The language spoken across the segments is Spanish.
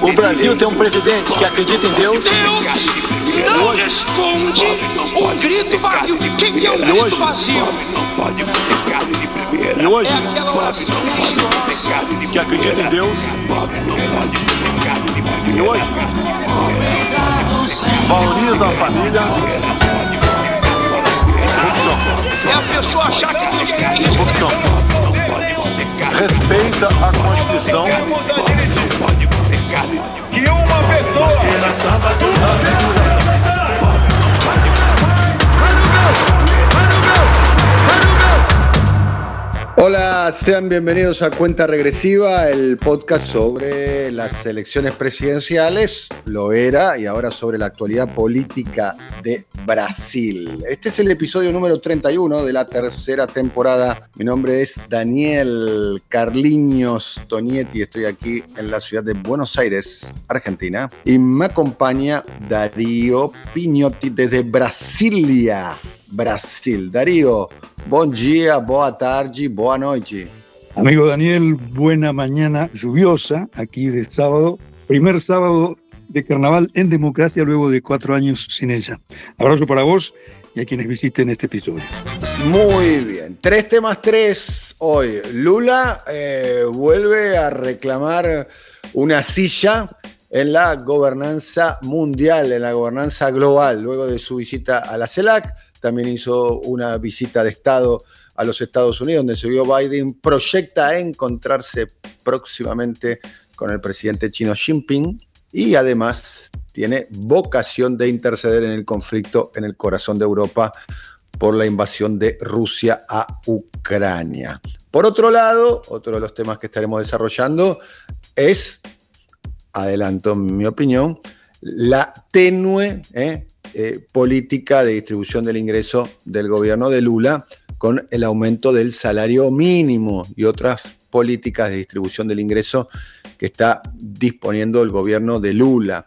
O Brasil direito. tem um presidente que acredita em Deus. não responde o grito vazio. Quem é o grito hoje, vazio? pobre não pode ter carne de primeira. E hoje, É aquela oração não pode ter religiosa. carne de que acredita em. Deus. Pobre não pode ter carne de primeira. E hoje, valoriza a família. É a pessoa achar que Deus quer isso. Corrupção. Respeita a Constituição que uma pessoa. Duas pessoas. Hola, sean bienvenidos a Cuenta Regresiva, el podcast sobre las elecciones presidenciales, lo era, y ahora sobre la actualidad política de Brasil. Este es el episodio número 31 de la tercera temporada. Mi nombre es Daniel Carliños Tonietti, estoy aquí en la ciudad de Buenos Aires, Argentina, y me acompaña Darío Pignotti desde Brasilia. Brasil. Darío, bom dia, boa tarde, boa noite. Amigo Daniel, buena mañana lluviosa aquí de sábado, primer sábado de carnaval en democracia luego de cuatro años sin ella. Abrazo para vos y a quienes visiten este episodio. Muy bien, tres temas tres hoy. Lula eh, vuelve a reclamar una silla en la gobernanza mundial, en la gobernanza global, luego de su visita a la CELAC. También hizo una visita de Estado a los Estados Unidos, donde se vio Biden proyecta encontrarse próximamente con el presidente chino Xi Jinping y además tiene vocación de interceder en el conflicto en el corazón de Europa por la invasión de Rusia a Ucrania. Por otro lado, otro de los temas que estaremos desarrollando es, adelanto en mi opinión, la tenue eh, eh, política de distribución del ingreso del gobierno de Lula con el aumento del salario mínimo y otras políticas de distribución del ingreso que está disponiendo el gobierno de Lula.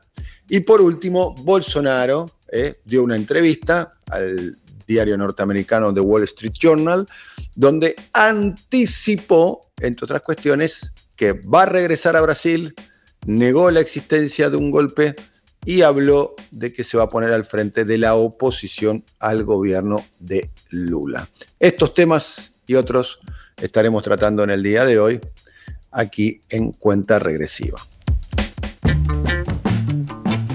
Y por último, Bolsonaro eh, dio una entrevista al diario norteamericano The Wall Street Journal, donde anticipó, entre otras cuestiones, que va a regresar a Brasil, negó la existencia de un golpe y habló de que se va a poner al frente de la oposición al gobierno de Lula. Estos temas y otros estaremos tratando en el día de hoy aquí en Cuenta Regresiva.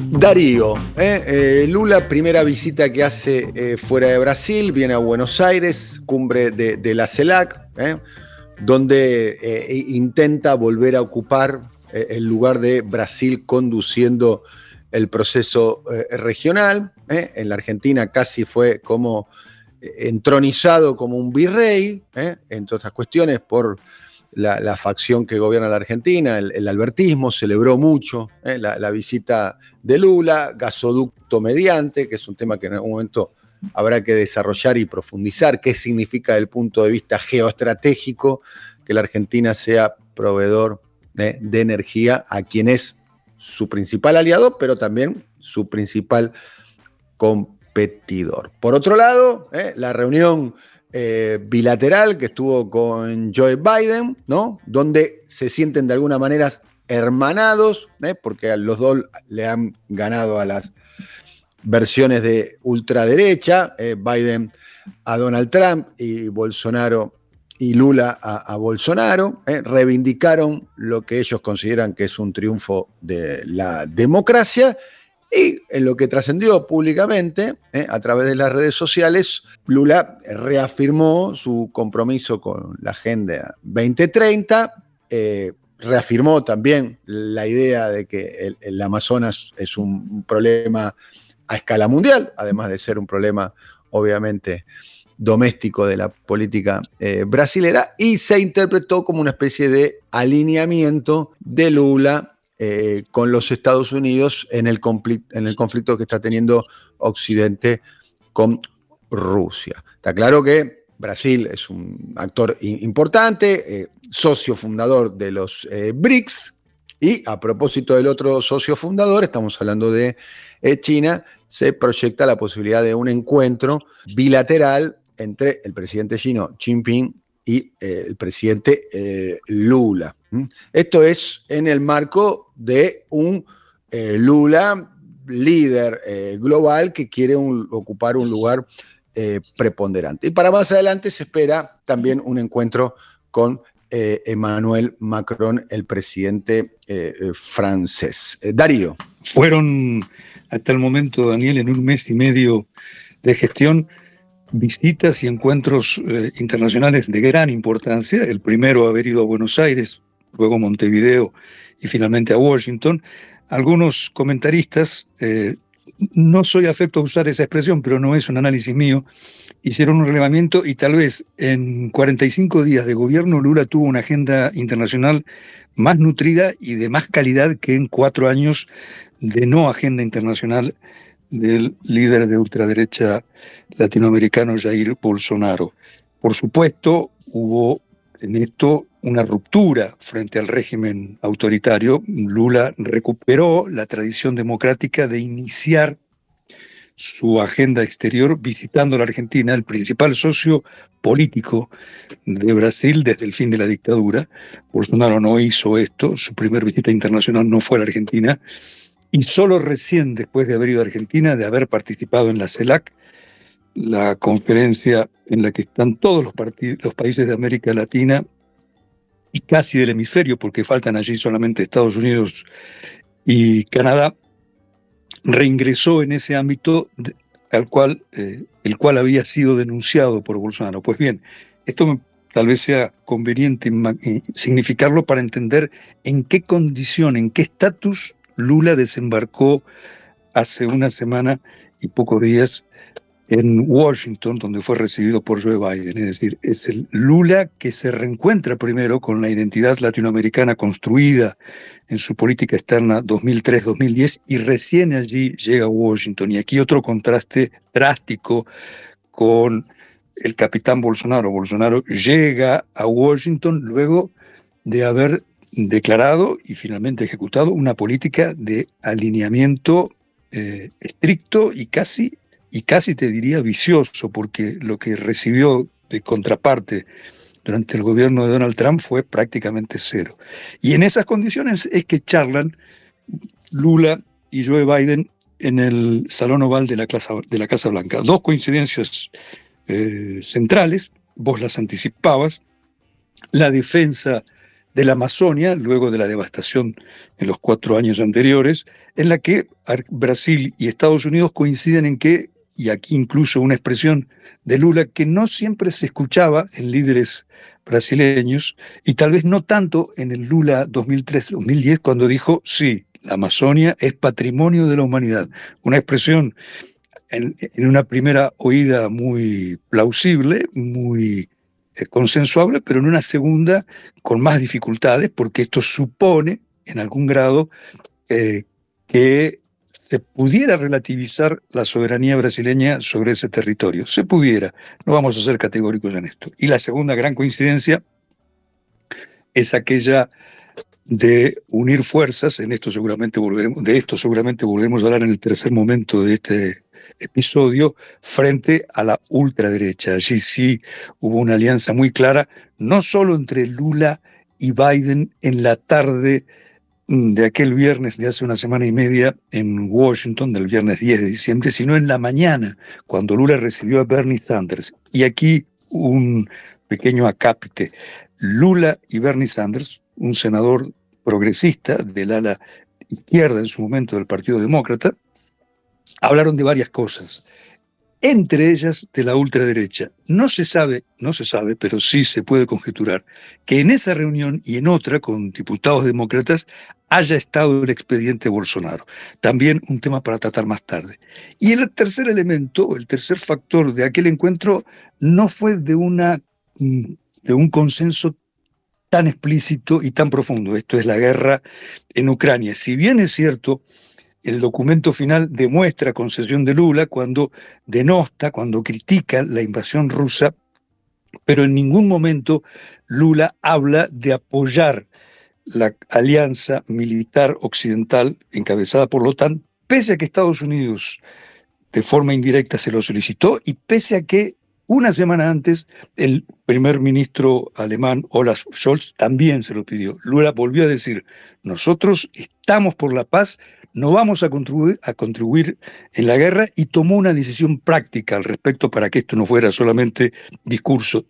Darío, eh, eh, Lula, primera visita que hace eh, fuera de Brasil, viene a Buenos Aires, cumbre de, la CELAC, donde eh, intenta volver a ocupar el lugar de Brasil conduciendo el proceso eh, regional. eh. En la Argentina casi fue como eh, entronizado como un virrey, eh, entre otras cuestiones, por la, facción que gobierna la Argentina, el, albertismo, celebró mucho la, visita de Lula, gasoducto mediante, que es un tema que en algún momento habrá que desarrollar y profundizar, qué significa desde el punto de vista geoestratégico que la Argentina sea proveedor de energía a quien es su principal aliado, pero también su principal competidor. Por otro lado, eh, la reunión eh, bilateral que estuvo con Joe Biden, ¿no? Donde se sienten de alguna manera hermanados, ¿eh? porque los dos le han ganado a las versiones de ultraderecha, eh, Biden a Donald Trump y Bolsonaro y Lula a, Bolsonaro, eh, reivindicaron lo que ellos consideran que es un triunfo de la democracia y en lo que trascendió públicamente eh, a través de las redes sociales, Lula reafirmó su compromiso con la Agenda 2030, eh, reafirmó también la idea de que el Amazonas es un problema a escala mundial, además de ser un problema obviamente doméstico de la política eh, brasilera, y se interpretó como una especie de alineamiento de Lula eh, con los Estados Unidos en el, en el conflicto que está teniendo Occidente con Rusia. Está claro que Brasil es un actor importante, eh, socio fundador de los eh, BRICS, y a propósito del otro socio fundador, estamos hablando de China, se proyecta la posibilidad de un encuentro bilateral entre el presidente chino Xi Jinping y el presidente Lula. Esto es en el marco de un Lula líder global que quiere ocupar un lugar eh, preponderante. Y para más adelante se espera también un encuentro con eh, Emmanuel Macron, el presidente eh, francés. Darío. Fueron hasta el momento, Daniel, en un mes y medio de gestión, visitas y encuentros internacionales de gran importancia. El primero haber ido a Buenos Aires, luego Montevideo y finalmente a Washington. Algunos comentaristas no soy afecto a usar esa expresión, pero no es un análisis mío, hicieron un relevamiento y tal vez en 45 días de gobierno Lula tuvo una agenda internacional más nutrida y de más calidad que en cuatro años de no agenda internacional del líder de ultraderecha latinoamericano Jair Bolsonaro. Por supuesto, hubo en esto una ruptura frente al régimen autoritario. Lula recuperó la tradición democrática de iniciar su agenda exterior visitando la Argentina, el principal socio político de Brasil desde el fin de la dictadura. Bolsonaro no hizo esto, su primera visita internacional no fue a la Argentina, y solo recién después de haber ido a Argentina, de haber participado en la CELAC, la conferencia en la que están todos los, países de América Latina y casi del hemisferio, porque faltan allí solamente Estados Unidos y Canadá, reingresó en ese ámbito al cual, eh, el cual había sido denunciado por Bolsonaro. Pues bien, esto tal vez sea conveniente significarlo para entender en qué condición, en qué estatus Lula desembarcó hace una semana y pocos días en Washington, donde fue recibido por Joe Biden. Es decir, es el Lula que se reencuentra primero con la identidad latinoamericana construida en su política externa 2003-2010 y recién allí llega a Washington. Y aquí otro contraste drástico con el capitán Bolsonaro. Bolsonaro llega a Washington luego de haber declarado y finalmente ejecutado una política de alineamiento eh, estricto y casi y casi te diría vicioso, porque lo que recibió de contraparte durante el gobierno de Donald Trump fue prácticamente cero. Y en esas condiciones es que charlan Lula y Joe Biden en el Salón Oval de la, Casa, de la Casa Blanca. Dos coincidencias eh, centrales, vos las anticipabas, la defensa de la Amazonia, luego de la devastación en los cuatro años anteriores, en la que Brasil y Estados Unidos coinciden en que y aquí incluso una expresión de Lula que no siempre se escuchaba en líderes brasileños y tal vez no tanto en el Lula 2003-2010 cuando dijo, sí, la Amazonia es patrimonio de la humanidad. Una expresión en, una primera oída muy plausible, muy consensuable, pero en una segunda con más dificultades porque esto supone en algún grado eh, que se pudiera relativizar la soberanía brasileña sobre ese territorio. Se pudiera. No vamos a ser categóricos en esto. Y la segunda gran coincidencia es aquella de unir fuerzas, en esto seguramente volveremos, de esto seguramente volveremos a hablar en el tercer momento de este episodio, frente a la ultraderecha. Allí sí hubo una alianza muy clara, no solo entre Lula y Biden en la tarde Mm, de aquel viernes de hace una semana y media en Washington, del viernes 10 de diciembre, sino en la mañana, cuando Lula recibió a Bernie Sanders. Y aquí un pequeño acápite. Lula y Bernie Sanders, un senador progresista del ala izquierda en su momento del Partido Demócrata, hablaron de varias cosas entre ellas de la ultraderecha. No se sabe, no se sabe, pero sí se puede conjeturar que en esa reunión y en otra con diputados demócratas haya estado el expediente Bolsonaro. También un tema para tratar más tarde. Y el tercer elemento, el tercer factor de aquel encuentro no fue de, una, mm, de un consenso tan explícito y tan profundo. Esto es la guerra en Ucrania. Si bien es cierto, el documento final demuestra concesión de Lula cuando denosta, cuando critica la invasión rusa, pero en ningún momento Lula habla de apoyar la alianza militar occidental encabezada por la OTAN, pese a que Estados Unidos de forma indirecta se lo solicitó y pese a que una semana antes el primer ministro alemán Olaf Scholz también se lo pidió. Lula volvió a decir, nosotros estamos por la paz, no vamos a contribuir, en la guerra y tomó una decisión práctica al respecto para que esto no fuera solamente discurso.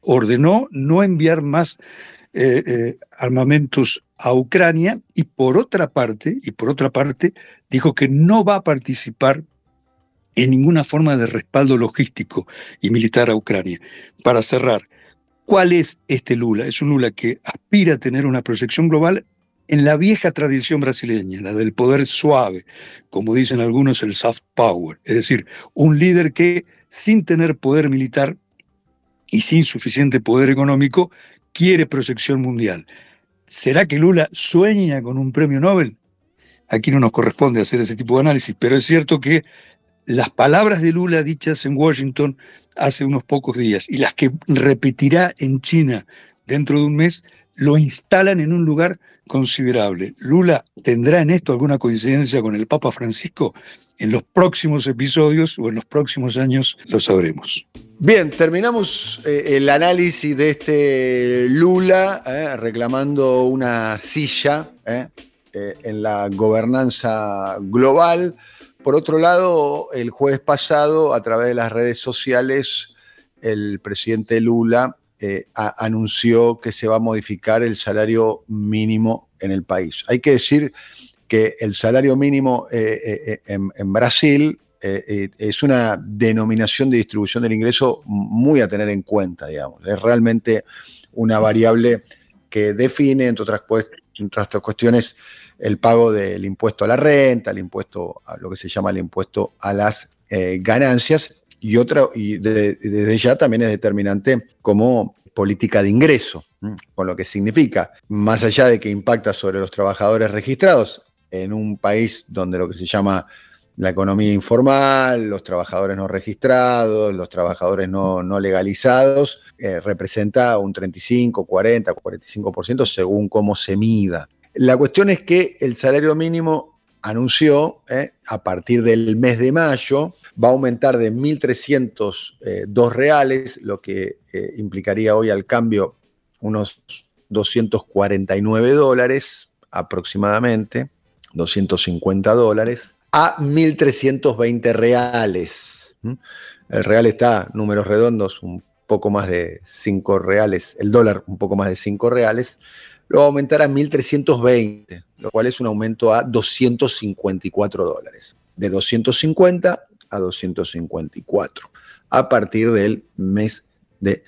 ordenó no enviar más eh, eh, armamentos a Ucrania y por otra parte, y por otra parte, dijo que no va a participar en ninguna forma de respaldo logístico y militar a Ucrania. Para cerrar, ¿cuál es este Lula? Es un Lula que aspira a tener una proyección global en la vieja tradición brasileña, la del poder suave, como dicen algunos el soft power, es decir, un líder que sin tener poder militar y sin suficiente poder económico quiere proyección mundial. ¿Será que Lula sueña con un premio Nobel? Aquí no nos corresponde hacer ese tipo de análisis, pero es cierto que las palabras de Lula dichas en Washington hace unos pocos días y las que repetirá en China dentro de un mes lo instalan en un lugar considerable. Lula tendrá en esto alguna coincidencia con el Papa Francisco. En los próximos episodios o en los próximos años lo sabremos. Bien, terminamos eh, el análisis de este Lula eh, reclamando una silla eh, en la gobernanza global. Por otro lado, el jueves pasado, a través de las redes sociales, el presidente Lula eh, anunció que se va a modificar el salario mínimo en el país. Hay que decir que el salario mínimo eh, eh, en, Brasil es una denominación de distribución del ingreso muy a tener en cuenta, digamos. Es realmente una variable que define, entre otras, entre otras cuestiones, el pago del impuesto a la renta, el impuesto a lo que se llama el impuesto a las ganancias y otra, y desde ya también es determinante como política de ingreso, con lo que significa, más allá de que impacta sobre los trabajadores registrados en un país donde lo que se llama la economía informal, los trabajadores no registrados, los trabajadores no, legalizados, eh, representa un 35, 40, 45% según cómo se mida. La cuestión es que el salario mínimo anunció eh, a partir del mes de mayo va a aumentar de 1.302 eh, reales, lo que eh, implicaría hoy al cambio unos 249 dólares aproximadamente, 250 dólares, a 1.320 reales. El real está, números redondos, un poco más de 5 reales, el dólar un poco más de 5 reales, lo va a aumentar a 1.320, lo cual es un aumento a 254 dólares. De 250 a 254 a partir del mes de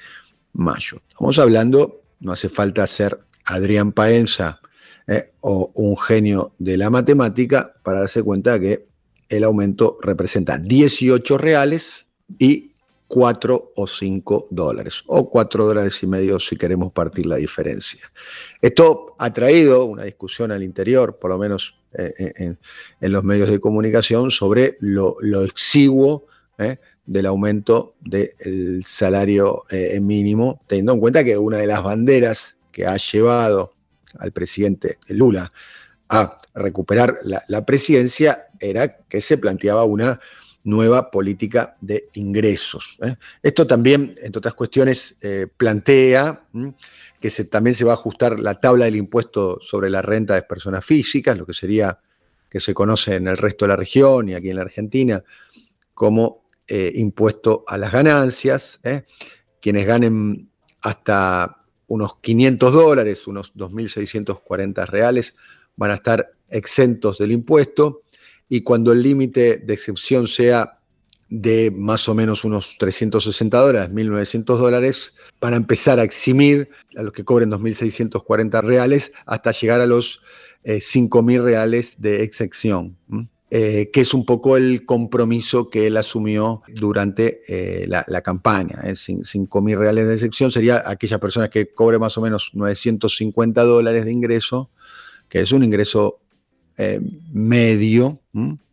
mayo. Estamos hablando, no hace falta ser Adrián Paenza eh, o un genio de la matemática para darse cuenta que el aumento representa 18 reales y 4 o 5 dólares, o 4 dólares y medio si queremos partir la diferencia. Esto ha traído una discusión al interior, por lo menos eh, en, los medios de comunicación, sobre lo, exiguo eh, del aumento del salario eh, mínimo, teniendo en cuenta que una de las banderas que ha llevado al presidente Lula a recuperar la presidencia era que se planteaba una nueva política de ingresos. ¿eh? Esto también, entre otras cuestiones, eh, plantea que también se va a ajustar la tabla del impuesto sobre la renta de personas físicas, lo que sería que se conoce en el resto de la región y aquí en la Argentina como eh, impuesto a las ganancias. Quienes ganen hasta unos 500 dólares, unos 2.640 reales, van a estar exentos del impuesto y cuando el límite de excepción sea de más o menos unos 360 dólares, 1.900 dólares, para empezar a eximir a los que cobren 2.640 reales hasta llegar a los 5.000 eh, reales de excepción, eh, que es un poco el compromiso que él asumió durante eh, la, campaña. 5.000 reales de excepción sería aquella persona que cobre más o menos 950 dólares de ingreso, que es un ingreso eh, medio,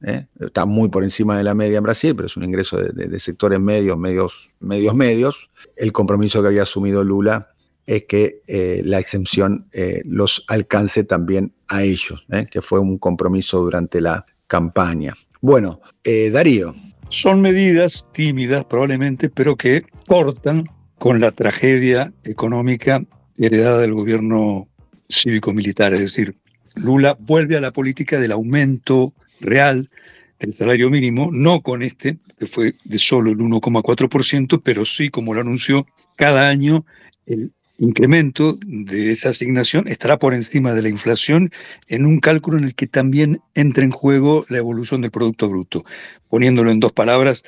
¿eh? está muy por encima de la media en Brasil, pero es un ingreso de, sectores medios, medios, medios, medios. El compromiso que había asumido Lula es que eh, la exención los alcance también a ellos, que fue un compromiso durante la campaña. Bueno, Darío. Son medidas tímidas probablemente, pero que cortan con la tragedia económica heredada del gobierno cívico-militar, es decir, Lula vuelve a la política del aumento real del salario mínimo, no con este, que fue de solo el 1,4%, pero sí, como lo anunció, cada año el incremento de esa asignación estará por encima de la inflación en un cálculo en el que también entra en juego la evolución del Producto Bruto. Poniéndolo en dos palabras,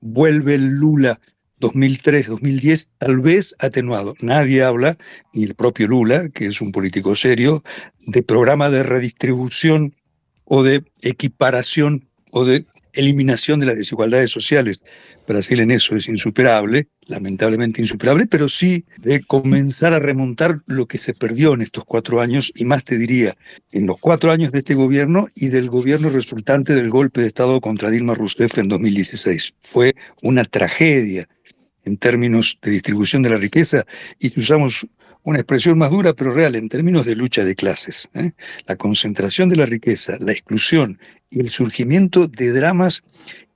vuelve Lula 2003, 2010, tal vez atenuado. Nadie habla, ni el propio Lula, que es un político serio, de programa de redistribución o de equiparación o de eliminación de las desigualdades sociales. Brasil en eso es insuperable, lamentablemente insuperable, pero sí de comenzar a remontar lo que se perdió en estos cuatro años, y más te diría, en los cuatro años de este gobierno y del gobierno resultante del golpe de Estado contra Dilma Rousseff en 2016. Fue una tragedia en términos de distribución de la riqueza y usamos una expresión más dura pero real en términos de lucha de clases. ¿eh? La concentración de la riqueza, la exclusión y el surgimiento de dramas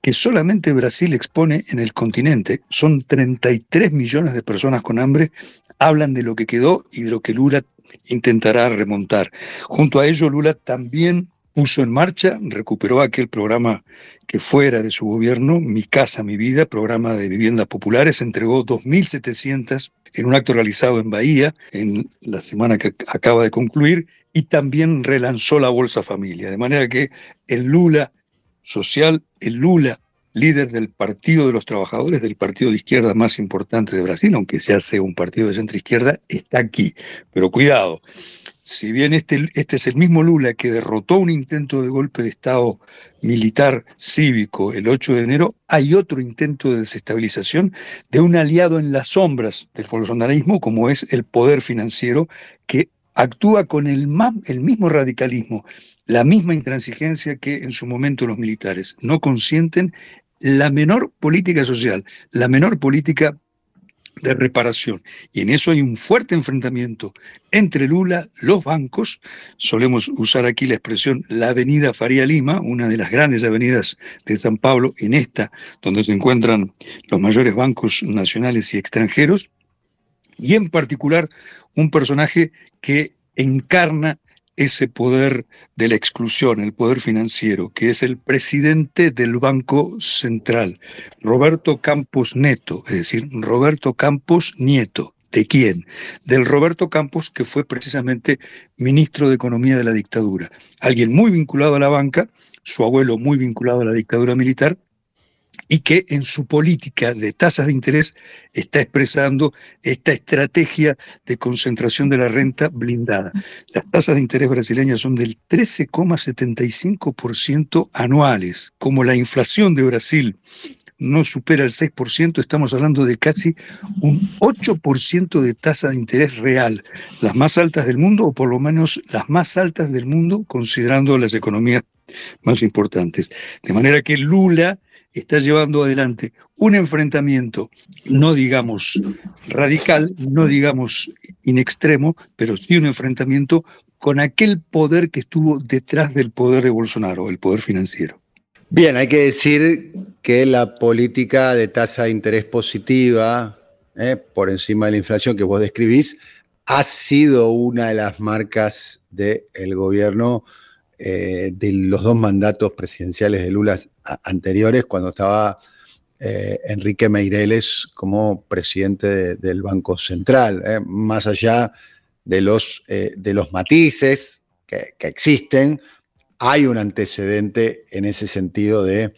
que solamente Brasil expone en el continente. Son 33 millones de personas con hambre, hablan de lo que quedó y de lo que Lula intentará remontar. Junto a ello, Lula también puso en marcha, recuperó aquel programa que fuera de su gobierno, Mi Casa, Mi Vida, programa de viviendas populares, entregó 2.700 en un acto realizado en Bahía, en la semana que acaba de concluir, y también relanzó la Bolsa Familia. De manera que el Lula social, el Lula líder del Partido de los Trabajadores, del partido de izquierda más importante de Brasil, aunque se hace un partido de centro izquierda, está aquí. Pero cuidado, si bien este, este es el mismo Lula que derrotó un intento de golpe de Estado militar cívico el 8 de enero, hay otro intento de desestabilización de un aliado en las sombras del bolsonarismo, como es el poder financiero, que actúa con el, el mismo radicalismo, la misma intransigencia que en su momento los militares. No consienten la menor política social, la menor política de reparación. Y en eso hay un fuerte enfrentamiento entre Lula, los bancos, solemos usar aquí la expresión la avenida Faría Lima, una de las grandes avenidas de San Pablo, en esta, donde se encuentran los mayores bancos nacionales y extranjeros, y en particular un personaje que encarna ese poder de la exclusión, el poder financiero, que es el presidente del Banco Central, Roberto Campos Neto, es decir, Roberto Campos Nieto. ¿De quién? Del Roberto Campos, que fue precisamente ministro de Economía de la dictadura. Alguien muy vinculado a la banca, su abuelo muy vinculado a la dictadura militar, y que en su política de tasas de interés está expresando esta estrategia de concentración de la renta blindada. Las tasas de interés brasileñas son del 13,75% anuales. Como la inflación de Brasil no supera el 6%, estamos hablando de casi un 8% de tasa de interés real, las más altas del mundo, o por lo menos las más altas del mundo, considerando las economías más importantes. De manera que Lula está llevando adelante un enfrentamiento, no digamos radical, no digamos in extremo, pero sí un enfrentamiento con aquel poder que estuvo detrás del poder de Bolsonaro, el poder financiero. Bien, hay que decir que la política de tasa de interés positiva, eh, por encima de la inflación que vos describís, ha sido una de las marcas del gobierno eh, de los dos mandatos presidenciales de Lula anteriores, cuando estaba eh, Enrique Meireles como presidente del Banco Central, eh, más allá de los, de los matices que, existen, hay un antecedente en ese sentido de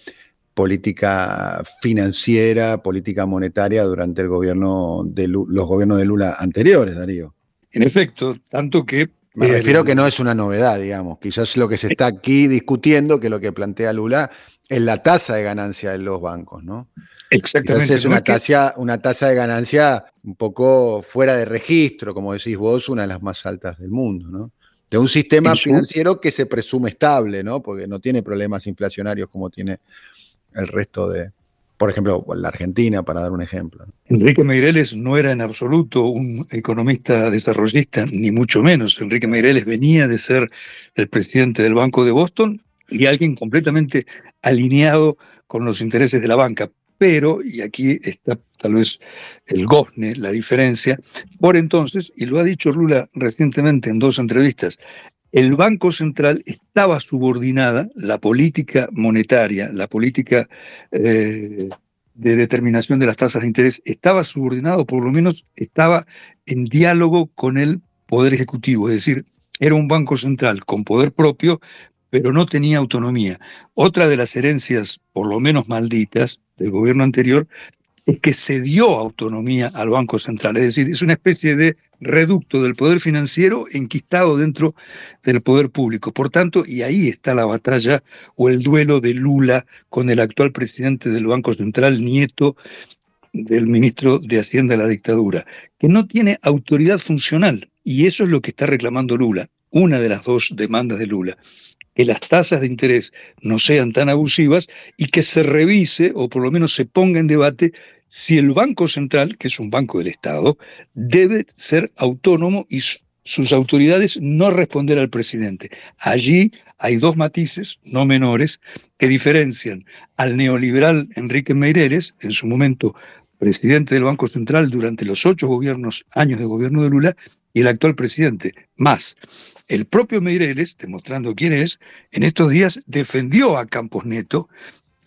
política financiera, política monetaria durante el gobierno de los gobiernos de Lula anteriores, Darío. En efecto, tanto que me refiero que no es una novedad, digamos. Quizás lo que se está aquí discutiendo, que lo que plantea Lula, es la tasa de ganancia de los bancos, ¿no? Exactamente. es una, tasa, una tasa de ganancia un poco fuera de registro, como decís vos, una de las más altas del mundo, ¿no? de un sistema financiero que se presume estable, ¿no? Porque no tiene problemas inflacionarios como tiene el resto de, por ejemplo, la Argentina, para dar un ejemplo. Enrique Meireles no era en absoluto un economista desarrollista, ni mucho menos. Enrique Meireles venía de ser el presidente del Banco de Boston y alguien completamente alineado con los intereses de la banca. Pero, y aquí está tal vez el gozne, la diferencia, por entonces, y lo ha dicho Lula recientemente en dos entrevistas, el Banco Central estaba subordinada, la política monetaria, la política eh, de determinación de las tasas de interés, estaba subordinado, por lo menos estaba en diálogo con el Poder Ejecutivo, es decir, era un Banco Central con poder propio, pero no tenía autonomía. Otra de las herencias, por lo menos malditas, del gobierno anterior, es que se dio autonomía al Banco Central, es decir, es una especie de reducto del poder financiero enquistado dentro del poder público. Por tanto, y ahí está la batalla o el duelo de Lula con el actual presidente del Banco Central, nieto del ministro de Hacienda de la dictadura, que no tiene autoridad funcional. Y eso es lo que está reclamando Lula, una de las dos demandas de Lula que las tasas de interés no sean tan abusivas y que se revise o por lo menos se ponga en debate si el Banco Central, que es un banco del Estado, debe ser autónomo y su- sus autoridades no responder al presidente. Allí hay dos matices, no menores, que diferencian al neoliberal Enrique Meireles, en su momento presidente del Banco Central durante los ocho años de gobierno de Lula, y el actual presidente. Más, el propio Meireles, demostrando quién es, en estos días defendió a Campos Neto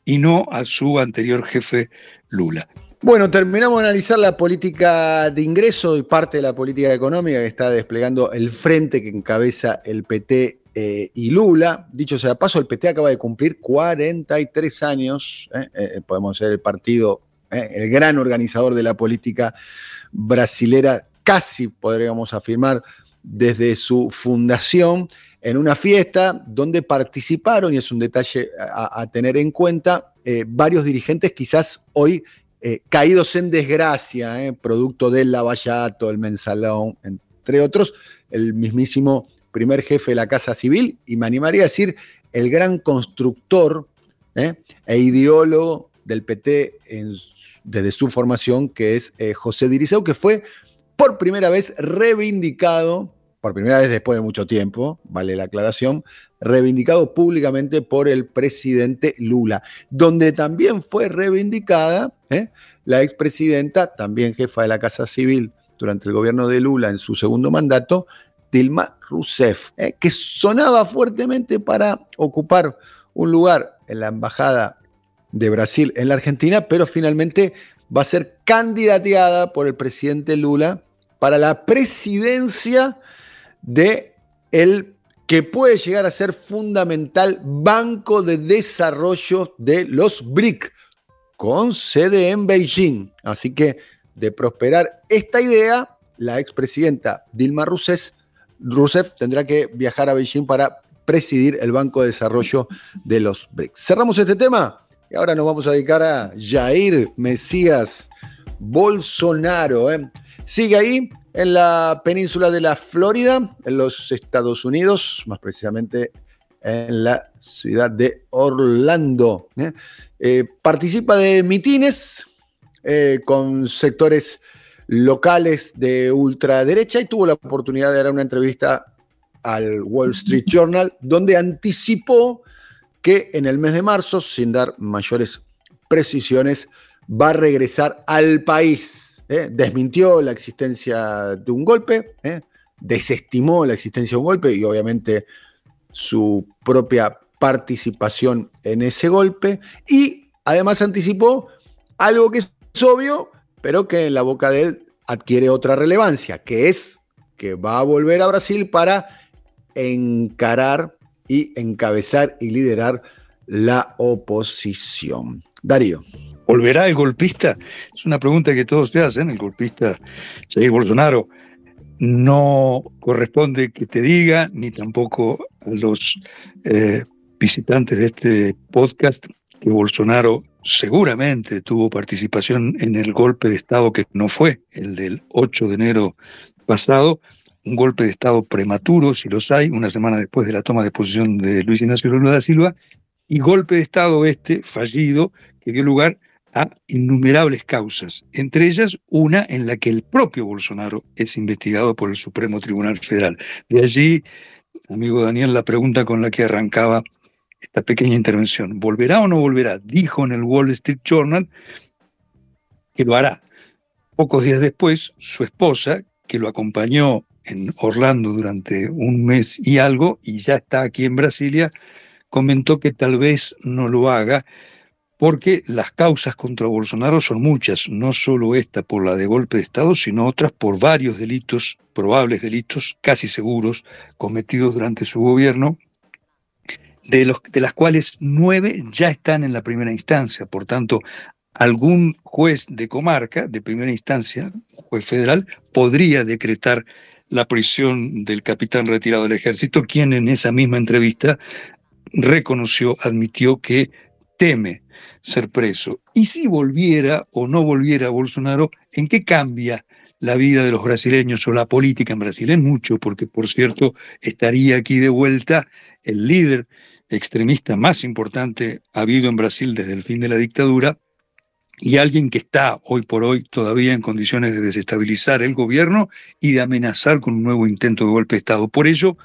y no a su anterior jefe Lula. Bueno, terminamos de analizar la política de ingreso y parte de la política económica que está desplegando el frente que encabeza el PT eh, y Lula. Dicho sea paso, el PT acaba de cumplir 43 años. eh, eh, podemos ser el partido, eh, el gran organizador de la política brasilera, casi podríamos afirmar, desde su fundación, en una fiesta donde participaron, y es un detalle a, a tener en cuenta, eh, varios dirigentes quizás hoy eh, caídos en desgracia, eh, producto del lavallato, el mensalón, entre otros, el mismísimo primer jefe de la Casa Civil, y me animaría a decir el gran constructor eh, e ideólogo del PT desde su formación, que es José Diriceu, que fue por primera vez reivindicado, por primera vez después de mucho tiempo, vale la aclaración, reivindicado públicamente por el presidente Lula, donde también fue reivindicada ¿eh? la expresidenta, también jefa de la Casa Civil durante el gobierno de Lula en su segundo mandato, Dilma Rousseff, ¿eh? que sonaba fuertemente para ocupar un lugar en la embajada de Brasil en la Argentina, pero finalmente va a ser candidateada por el presidente Lula para la presidencia de el que puede llegar a ser fundamental Banco de Desarrollo de los BRIC, con sede en Beijing. Así que de prosperar esta idea, la expresidenta Dilma Rousseff, tendrá que viajar a Beijing para presidir el Banco de Desarrollo de los BRICS. Cerramos este tema y ahora nos vamos a dedicar a Jair Mesías Bolsonaro. ¿eh? Sigue ahí en la península de la Florida, en los Estados Unidos, más precisamente en la ciudad de Orlando. ¿eh? Eh, participa de mitines eh, con sectores locales de ultraderecha y tuvo la oportunidad de dar una entrevista al Wall Street Journal, donde anticipó que en el mes de marzo, sin dar mayores precisiones, va a regresar al país. ¿Eh? Desmintió la existencia de un golpe, ¿eh? desestimó la existencia de un golpe y obviamente su propia participación en ese golpe y además anticipó algo que es obvio, pero que en la boca de él adquiere otra relevancia, que es que va a volver a Brasil para encarar y encabezar y liderar la oposición. Darío. ¿Volverá el golpista? Es una pregunta que todos se hacen. El golpista Jair Bolsonaro no corresponde que te diga, ni tampoco a los eh, visitantes de este podcast, que Bolsonaro seguramente tuvo participación en el golpe de Estado que no fue el del 8 de enero pasado, un golpe de Estado prematuro, si los hay, una semana después de la toma de posición de Luis Ignacio Lula da Silva, y golpe de Estado este fallido que dio lugar a innumerables causas, entre ellas una en la que el propio Bolsonaro es investigado por el Supremo Tribunal Federal. De allí, amigo Daniel, la pregunta con la que arrancaba esta pequeña intervención. ¿Volverá o no volverá? Dijo en el Wall Street Journal que lo hará. Pocos días después, su esposa, que lo acompañó en Orlando durante un mes y algo, y ya está aquí en Brasilia, comentó que tal vez no lo haga porque las causas contra Bolsonaro son muchas, no solo esta por la de golpe de Estado, sino otras por varios delitos, probables delitos, casi seguros, cometidos durante su gobierno, de, los, de las cuales nueve ya están en la primera instancia. Por tanto, algún juez de comarca, de primera instancia, juez federal, podría decretar la prisión del capitán retirado del ejército, quien en esa misma entrevista reconoció, admitió que teme ser preso. Y si volviera o no volviera Bolsonaro, ¿en qué cambia la vida de los brasileños o la política en Brasil? En mucho, porque por cierto estaría aquí de vuelta el líder extremista más importante habido en Brasil desde el fin de la dictadura, y alguien que está hoy por hoy todavía en condiciones de desestabilizar el gobierno y de amenazar con un nuevo intento de golpe de Estado. Por ello,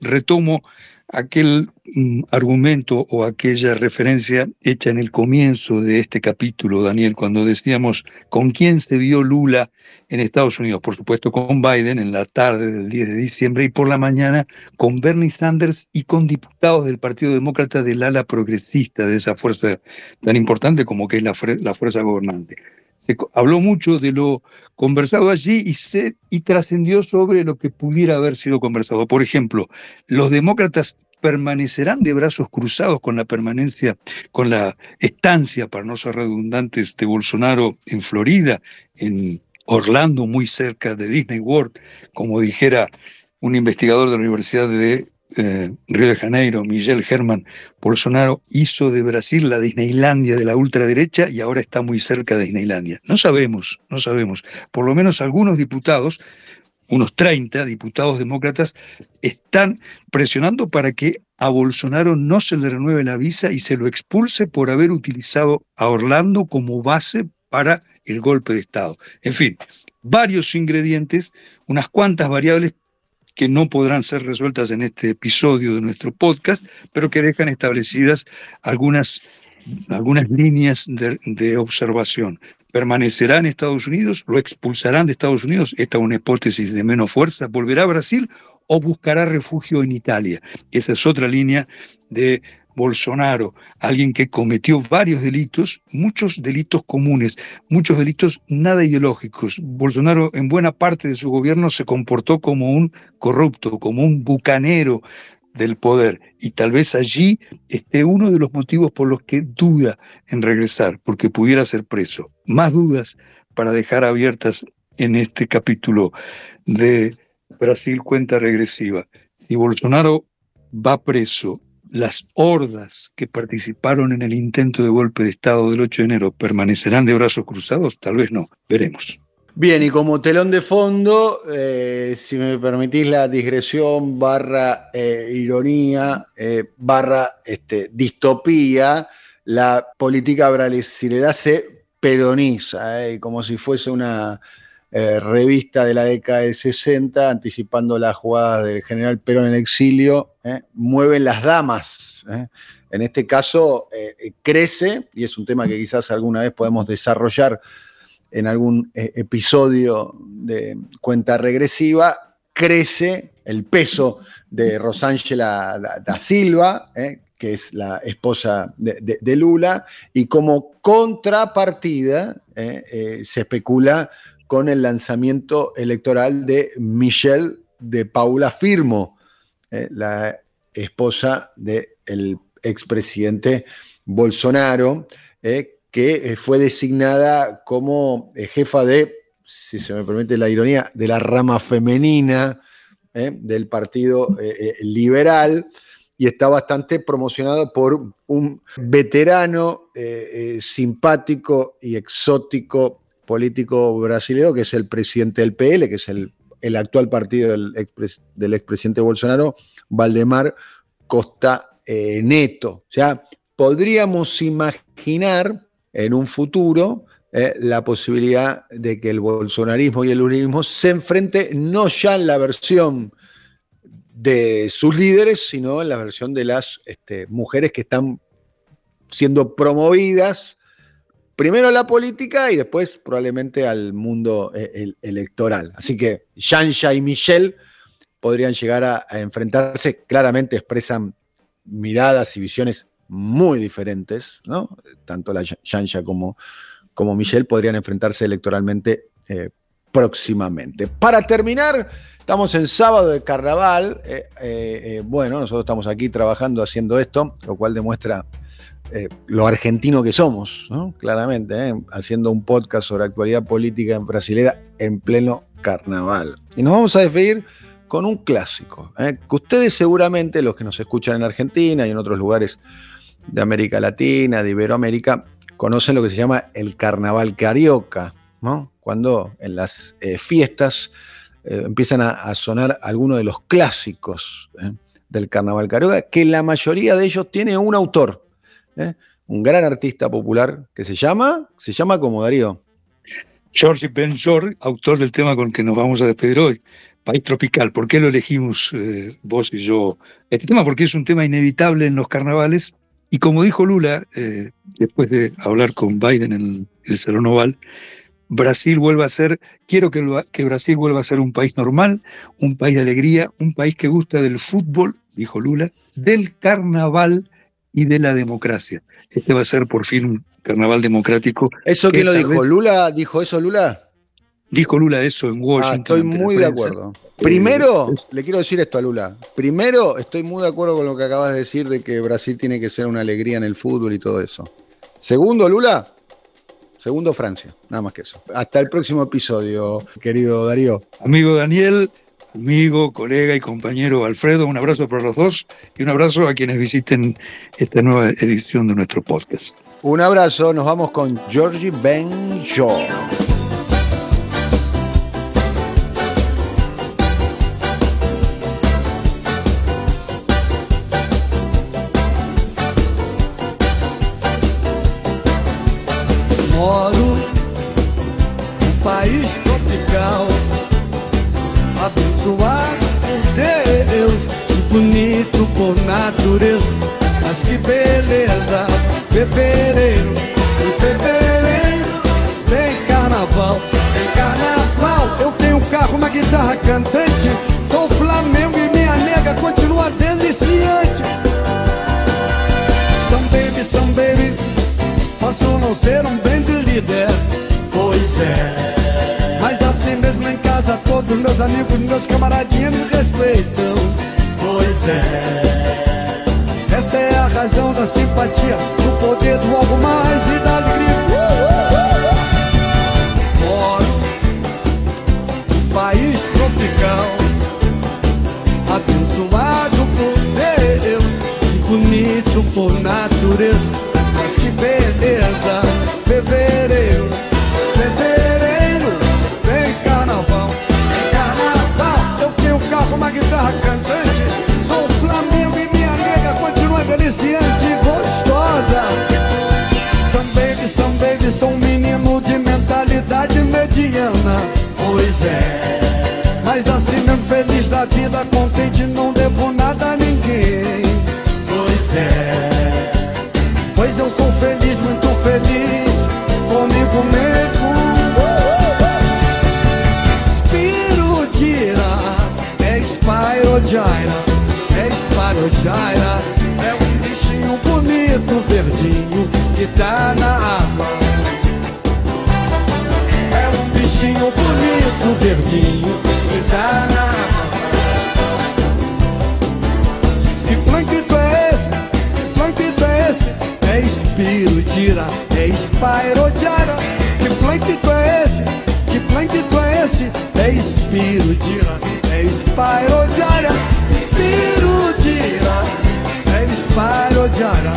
retomo aquel argumento o aquella referencia hecha en el comienzo de este capítulo, Daniel, cuando decíamos con quién se vio Lula en Estados Unidos, por supuesto con Biden en la tarde del 10 de diciembre y por la mañana con Bernie Sanders y con diputados del Partido Demócrata del ala progresista de esa fuerza tan importante como que es la, fuerza gobernante habló mucho de lo conversado allí y, y trascendió sobre lo que pudiera haber sido conversado. Por ejemplo, los demócratas permanecerán de brazos cruzados con la permanencia, con la estancia, para no ser redundantes, de Bolsonaro en Florida, en Orlando, muy cerca de Disney World, como dijera un investigador de la Universidad de eh, Río de Janeiro, Miguel Herman Bolsonaro hizo de Brasil la Disneylandia de la ultraderecha y ahora está muy cerca de Disneylandia. No sabemos, no sabemos. Por lo menos algunos diputados, unos 30 diputados demócratas, están presionando para que a Bolsonaro no se le renueve la visa y se lo expulse por haber utilizado a Orlando como base para el golpe de Estado. En fin, varios ingredientes, unas cuantas variables que no podrán ser resueltas en este episodio de nuestro podcast, pero que dejan establecidas algunas, algunas líneas de, de observación. ¿Permanecerá en Estados Unidos? ¿Lo expulsarán de Estados Unidos? Esta es una hipótesis de menos fuerza. ¿Volverá a Brasil o buscará refugio en Italia? Esa es otra línea de Bolsonaro, alguien que cometió varios delitos, muchos delitos comunes, muchos delitos nada ideológicos. Bolsonaro en buena parte de su gobierno se comportó como un corrupto, como un bucanero del poder. Y tal vez allí esté uno de los motivos por los que duda en regresar, porque pudiera ser preso. Más dudas para dejar abiertas en este capítulo de Brasil cuenta regresiva. Si Bolsonaro va preso las hordas que participaron en el intento de golpe de Estado del 8 de enero permanecerán de brazos cruzados? Tal vez no, veremos. Bien, y como telón de fondo, eh, si me permitís la digresión barra eh, ironía, eh, barra este, distopía, la política brasileña se peroniza, como si fuese una eh, revista de la década del 60, anticipando la jugada del general Perón en el exilio, ¿eh? mueven las damas. ¿eh? En este caso, crece, y es un tema que quizás alguna vez podemos desarrollar en algún episodio de cuenta regresiva, crece el peso de Rosángela da Silva, que es la esposa de, Lula, y como contrapartida se especula con el lanzamiento electoral de Michelle de Paula Firmo, eh, la esposa del expresidente Bolsonaro, eh, que eh, fue designada como jefa de, si se me permite la ironía, de la rama femenina del Partido Liberal y está bastante promocionado por un veterano simpático y exótico político brasileño, que es el presidente del PL, que es el, actual partido del, expres- del expresidente Bolsonaro, Valdemar Costa eh, Neto. O sea, podríamos imaginar en un futuro eh, la posibilidad de que el bolsonarismo y el uribismo se enfrente no ya en la versión de sus líderes, sino en la versión de las este, mujeres que están siendo promovidas primero a la política y después probablemente al mundo eh, el- electoral. Así que Yansha y Michelle podrían llegar a, enfrentarse, claramente expresan miradas y visiones muy diferentes, ¿no? Tanto la Yansha como, como Michelle podrían enfrentarse electoralmente eh, próximamente. Para terminar, estamos en sábado de carnaval. eh, eh, eh, bueno, nosotros estamos aquí trabajando haciendo esto, lo cual demuestra lo argentino que somos, ¿no? claramente, haciendo un podcast sobre actualidad política en brasilera en pleno carnaval. Y nos vamos a despedir con un clásico, que ustedes seguramente, los que nos escuchan en Argentina y en otros lugares de América Latina, de Iberoamérica, conocen lo que se llama el carnaval carioca, cuando en las eh, fiestas eh, empiezan a, sonar algunos de los clásicos ¿eh? del carnaval carioca, que la mayoría de ellos tiene un autor. un gran artista popular que se llama, se llama como Darío. George Ben Jor, autor del tema con el que nos vamos a despedir hoy, País Tropical. ¿Por qué lo elegimos vos y yo? Este tema porque es un tema inevitable en los carnavales y como dijo Lula, después de hablar con Biden en el, el Salón Oval, Brasil vuelva a ser, quiero que, lo- que Brasil vuelva a ser un país normal, un país de alegría, un país que gusta del fútbol, dijo Lula, del carnaval y de la democracia. Este va a ser por fin un carnaval democrático. ¿Eso quién lo dijo? vez- ¿Lula dijo eso, Lula? Dijo Lula eso en Ah, Washington. estoy muy de acuerdo. Primero, es- le quiero decir esto a Lula. Primero, estoy muy de acuerdo con lo que acabas de decir de que Brasil tiene que ser una alegría en el fútbol y todo eso. Segundo, Lula. Segundo, Francia. Nada más que eso. Hasta el próximo episodio, querido Darío. Amigo Daniel, amigo, colega y compañero Alfredo, un abrazo para los dos y un abrazo a quienes visiten esta nueva edición de nuestro podcast. Un abrazo. Nos vamos con Georgie Ben Shaw. Moro num país tropical, abençoado por Deus, e bonito por natureza. Mas que beleza, fevereiro, em fevereiro tem carnaval, tem carnaval. Eu tenho um carro, uma guitarra cantante, sou Flamengo e minha nega continua deliciante. Posso não ser um band líder, pois é. Mas assim mesmo em casa, todos meus amigos, meus camaradinhos me respeitam, pois é. Essa é a razão da simpatia, do poder do algo mais e da alegria. Uh, uh, uh. Moro num país tropical, abençoado por Deus, bonito por natureza. Fevereiro, fevereiro, vem carnaval, vem carnaval. Eu tenho um carro, uma guitarra cantante, sou Flamengo e minha nega continua deliciante e gostosa. Some baby, some baby, sou sozinho e tá na Que plantito é esse? É que plantito é esse? É espiro, tira, é espairo, tira Que plantito é esse? Que plantito é esse? É espiro, tira, é espairo, tira Espiro, tira, é espairo, tira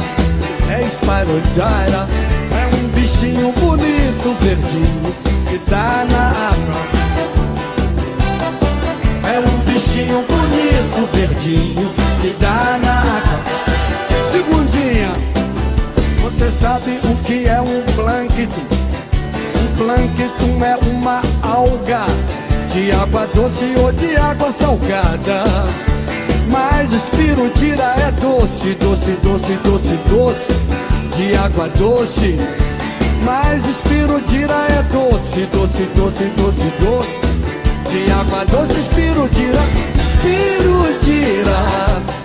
é esparodiara É um bichinho bonito, verdinho Que tá na água sabe o que é um plâncton? Um plâncton é uma alga de água doce ou de água salgada. Mas espirutira é doce, doce, doce, doce, doce, de água doce. Mas espirutira é doce, doce, doce, doce, doce, de água doce. Espirutira, espirutira,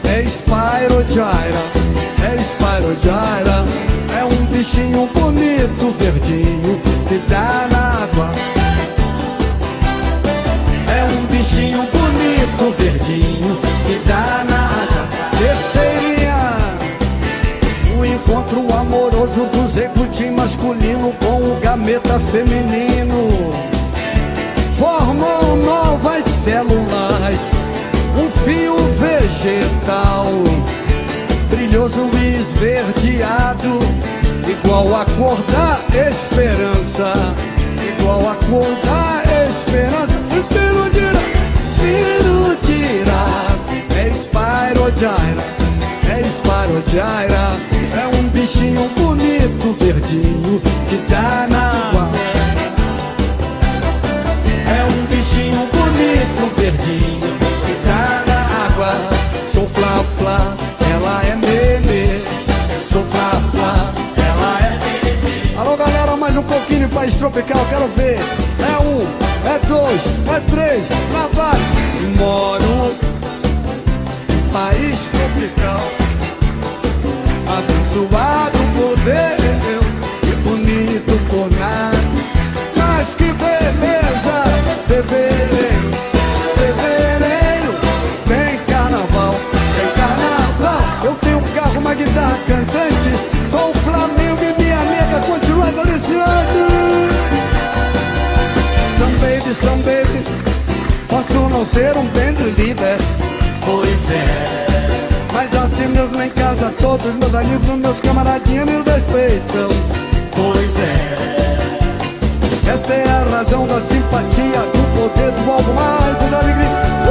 é Spyrogyra, é Spyrogyra. É um bichinho bonito, verdinho, que dá na água. É um bichinho bonito, verdinho, que dá na água. Terceirinha, o encontro amoroso do zegutim masculino com o gameta feminino. Formam novas células, um fio vegetal, brilhoso e esverdeado, igual a cor da esperança, igual a cor da esperança. Pirudira, pirudira, é Spyrogyra, é Spyrogyra, é um bichinho bonito, verdinho, que dá na água. Mais um pouquinho de país tropical, quero ver. É um, é dois, é três, lá vai. Moro país tropical. Abençoado band líder, pois é. Mas assim mesmo em casa todos meus amigos, meus camaradinhos me respeitam, pois é. Essa é a razão da simpatia, do poder do algo mais da alegria.